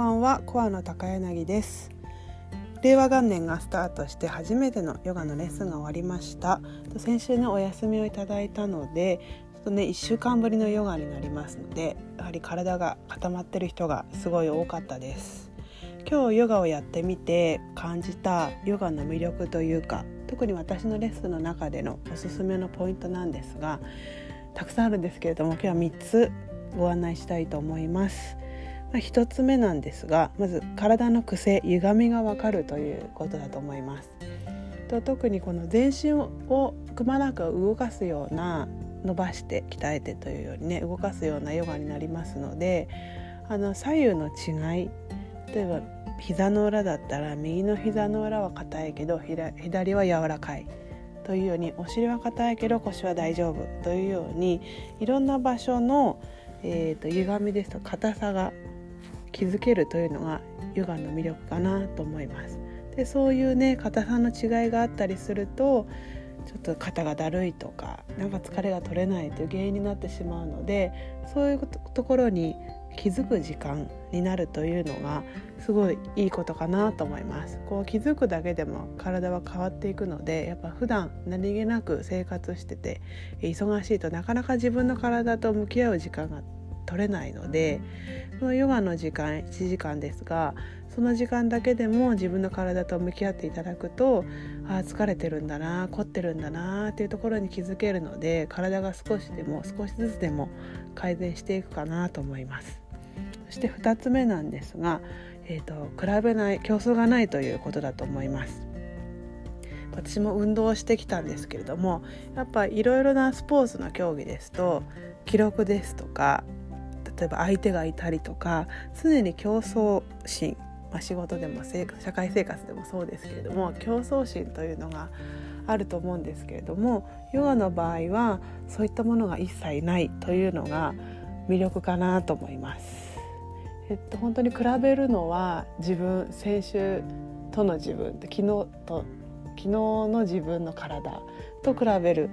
ばんはコアの高柳です。令和元年がスタートして初めてのヨガのレッスンが終わりました。先週ねお休みをいただいたのでちょっとね1週間ぶりのヨガになりますのでやはり体が固まってる人がすごい多かったです。今日ヨガをやってみて感じたヨガの魅力というか特に私のレッスンの中でのおすすめのポイントなんですがたくさんあるんですけれども今日は3つご案内したいと思います。まあ、1つ目なんですがまず体の癖歪みがわかるということだと思います。と特にこの全身をくまなく動かすような伸ばして鍛えてというようにね動かすようなヨガになりますのであの左右の違い例えば膝の裏だったら右の膝の裏は硬いけど左は柔らかいというようにお尻は硬いけど腰は大丈夫というようにいろんな場所の、えーと、歪みですと硬さが気づけるというのがヨガの魅力かなと思います。でそういうね硬さの違いがあったりするとちょっと肩がだるいとかなんか疲れが取れないという原因になってしまうのでそういうところに気づく時間になるというのがすごいいいことかなと思いますこう気づくだけでも体は変わっていくのでやっぱ普段何気なく生活してて忙しいとなかなか自分の体と向き合う時間が取れないのでこのヨガの時間1時間ですがその時間だけでも自分の体と向き合っていただくとあ疲れてるんだな凝ってるんだなっていうところに気づけるので体が少しでも少しずつでも改善していくかなと思います。そして2つ目なんですが、えーと、比べない競争がないということだと思います。私も運動をしてきたんですけれどもやっぱいろいろなスポーツの競技ですと記録ですとか例えば相手がいたりとか常に競争心、まあ、仕事でも社会生活でもそうですけれども競争心というのがあると思うんですけれどもヨガの場合はそういったものが一切ないというのが魅力かなと思います。えっと、本当に比べるのは自分先週との自分昨日と昨日の自分の体と比べる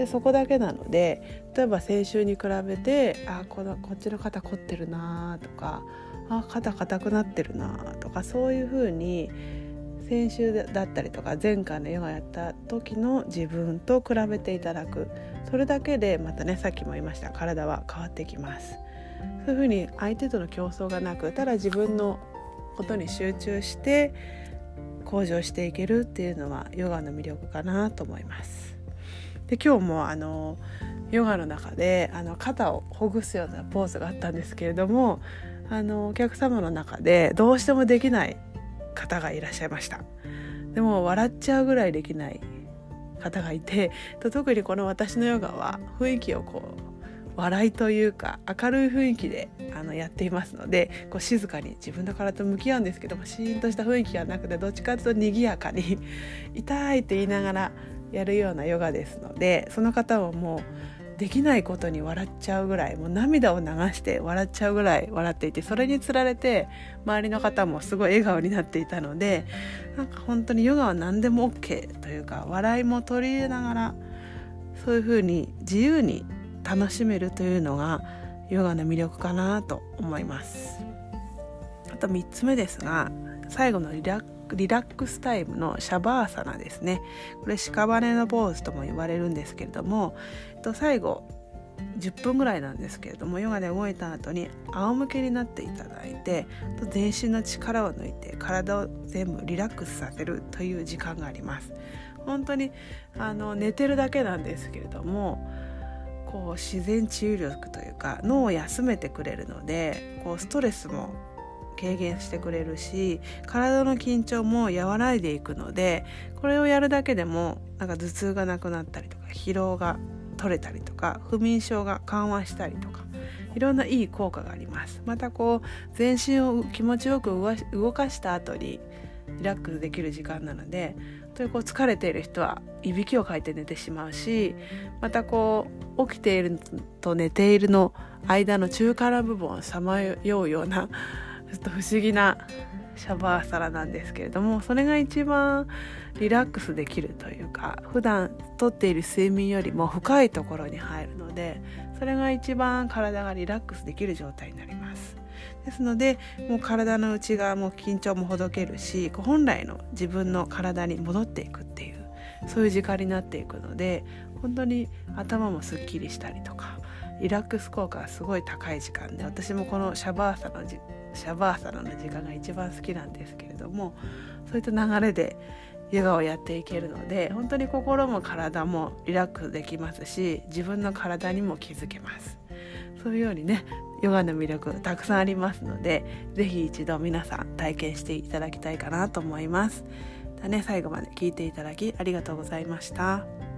でそこだけなので例えば先週に比べてあこのこっちの肩凝ってるなとかあ肩硬くなってるなとかそういうふうに先週だったりとか前回のヨガやった時の自分と比べていただくそれだけでまたねさっきも言いました体は変わってきます。そういうふうに相手との競争がなくただ自分のことに集中して向上していけるっていうのはヨガの魅力かなと思います。で今日もあのヨガの中であの肩をほぐすようなポーズがあったんですけれどもあのお客様の中でどうしてもできない方がいらっしゃいました。でも笑っちゃうぐらいできない方がいて特にこの私のヨガは雰囲気をこう笑いというか明るい雰囲気であのやっていますのでこう静かに自分の体と向き合うんですけどもシーンとした雰囲気がなくてどっちかというと賑やかに「痛い」って言いながらやるようなヨガですのでその方はもうできないことに笑っちゃうぐらいもう涙を流して笑っちゃうぐらい笑っていてそれにつられて周りの方もすごい笑顔になっていたのでなんか本当にヨガは何でも OK というか笑いも取り入れながらそういうふうに自由に楽しめるというのがヨガの魅力かなと思います。あと3つ目ですが最後のリラリラックスタイムのシャバーサナですね。これ屍のポーズとも言われるんですけれどもえっと最後10分ぐらいなんですけれどもヨガで動いた後に仰向けになっていただいて全身の力を抜いて体を全部リラックスさせるという時間があります。本当にあの寝てるだけなんですけれどもこう自然治癒力というか脳を休めてくれるのでこうストレスも軽減してくれるし体の緊張も和らいでいくのでこれをやるだけでもなんか頭痛がなくなったりとか疲労が取れたりとか不眠症が緩和したりとかいろんないい効果があります。またこう全身を気持ちよく動かした後にリラックスできる時間なのでとこう疲れている人はいびきをかいて寝てしまうしまたこう起きていると寝ているの間の中間の部分をさまようようなちょっと不思議なシャバーサラなんですけれどもそれが一番リラックスできるというか普段とっている睡眠よりも深いところに入るのでそれが一番体がリラックスできる状態になります。ですのでもう体の内側も緊張もほどけるし本来の自分の体に戻っていくっていうそういう時間になっていくので本当に頭もすっきりしたりとかリラックス効果がすごい高い時間で私もこのシャバーサのシャバーサナの時間が一番好きなんですけれどもそういった流れでヨガをやっていけるので本当に心も体もリラックスできますし自分の体にも気づけますそういうようにねヨガの魅力たくさんありますので是非一度皆さん体験していただきたいかなと思います。だね、最後まで聞いていただきありがとうございました。